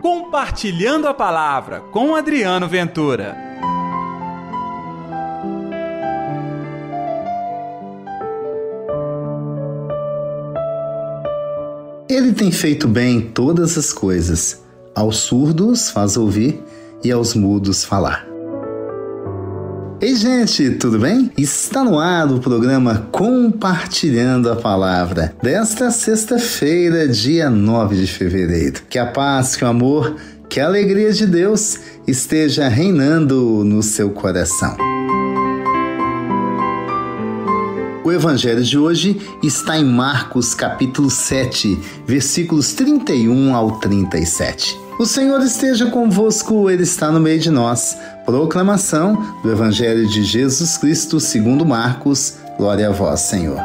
Compartilhando a Palavra com Adriano Ventura. Ele tem feito bem todas as coisas. Aos surdos faz ouvir e aos mudos falar. Ei, gente, tudo bem? Está no ar o programa Compartilhando a Palavra desta sexta-feira, dia 9 de fevereiro. Que a paz, que o amor, que a alegria de Deus esteja reinando no seu coração. O evangelho de hoje está em Marcos capítulo 7, versículos 31 ao 37. O Senhor esteja convosco, Ele está no meio de nós. Proclamação do Evangelho de Jesus Cristo segundo Marcos. Glória a vós, Senhor.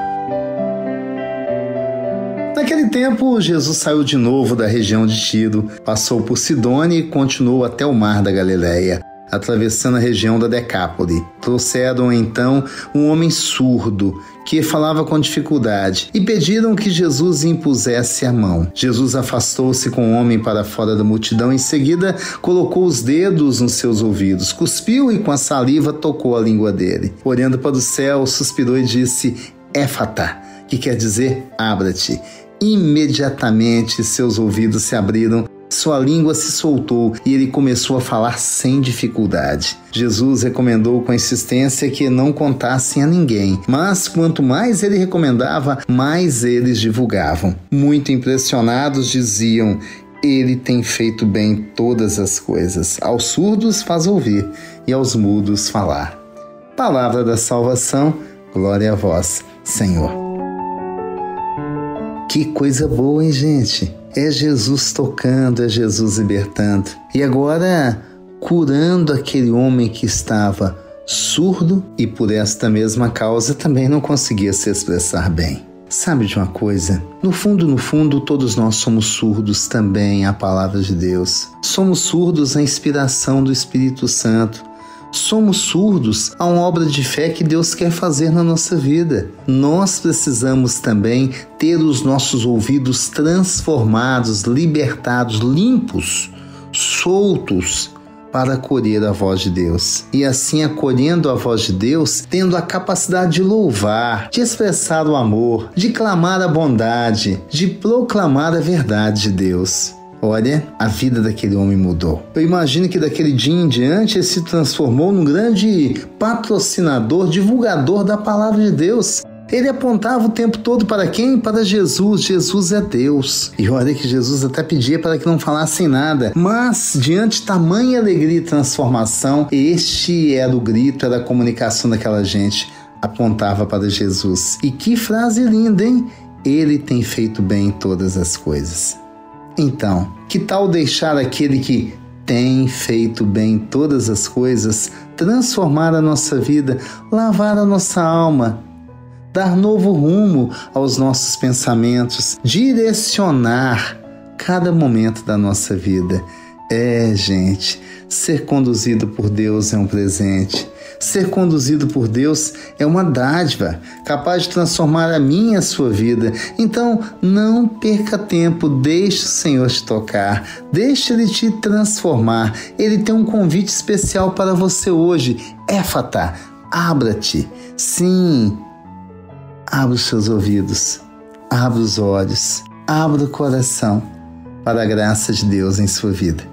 Naquele tempo, Jesus saiu de novo da região de Tiro, passou por Sidônia e continuou até o mar da Galileia atravessando a região da Decápole. Trouxeram então um homem surdo que falava com dificuldade e pediram que Jesus impusesse a mão. Jesus afastou-se com o homem para fora da multidão. Em seguida, colocou os dedos nos seus ouvidos, cuspiu e com a saliva tocou a língua dele. Olhando para o céu, suspirou e disse: Éfata, que quer dizer abra-te. Imediatamente seus ouvidos se abriram sua língua se soltou e ele começou a falar sem dificuldade. Jesus recomendou com insistência que não contassem a ninguém, mas quanto mais ele recomendava, mais eles divulgavam. Muito impressionados diziam: ele tem feito bem todas as coisas. Aos surdos faz ouvir e aos mudos falar. Palavra da salvação, glória a vós, Senhor. Que coisa boa, hein, gente? É Jesus tocando, é Jesus libertando. E agora curando aquele homem que estava surdo e por esta mesma causa também não conseguia se expressar bem. Sabe de uma coisa? No fundo, no fundo, todos nós somos surdos também à palavra de Deus. Somos surdos à inspiração do Espírito Santo somos surdos a uma obra de fé que Deus quer fazer na nossa vida. Nós precisamos também ter os nossos ouvidos transformados, libertados, limpos, soltos para acolher a voz de Deus. E assim, acolhendo a voz de Deus, tendo a capacidade de louvar, de expressar o amor, de clamar a bondade, de proclamar a verdade de Deus. Olha, a vida daquele homem mudou. Eu imagino que daquele dia em diante ele se transformou num grande patrocinador, divulgador da palavra de Deus. Ele apontava o tempo todo para quem? Para Jesus. Jesus é Deus. E olha que Jesus até pedia para que não falassem nada. Mas, diante de tamanha alegria e transformação, este era o grito, era a comunicação daquela gente. Apontava para Jesus. E que frase linda, hein? Ele tem feito bem todas as coisas. Então, que tal deixar aquele que tem feito bem todas as coisas transformar a nossa vida, lavar a nossa alma, dar novo rumo aos nossos pensamentos, direcionar cada momento da nossa vida? É, gente, ser conduzido por Deus é um presente. Ser conduzido por Deus é uma dádiva, capaz de transformar a minha e a sua vida. Então, não perca tempo, deixe o Senhor te tocar, deixe Ele te transformar. Ele tem um convite especial para você hoje. Éfata, abra-te. Sim, abra os seus ouvidos, abra os olhos, abra o coração para a graça de Deus em sua vida.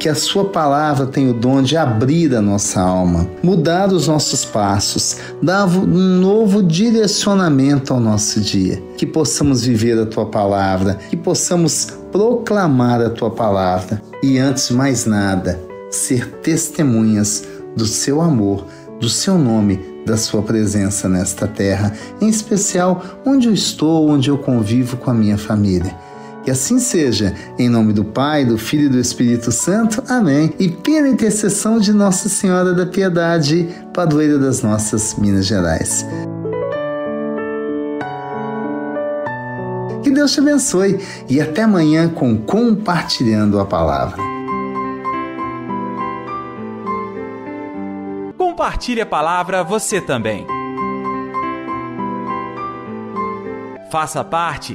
que a Sua palavra tem o dom de abrir a nossa alma, mudar os nossos passos, dar um novo direcionamento ao nosso dia. Que possamos viver a Tua palavra, que possamos proclamar a Tua palavra e, antes de mais nada, ser testemunhas do Seu amor, do Seu nome, da Sua presença nesta terra, em especial onde eu estou, onde eu convivo com a minha família Que assim seja, em nome do Pai, do Filho e do Espírito Santo. Amém. E pela intercessão de Nossa Senhora da Piedade, padroeira das nossas Minas Gerais. Que Deus te abençoe e até amanhã com Compartilhando a Palavra. Compartilhe a palavra você também. Faça parte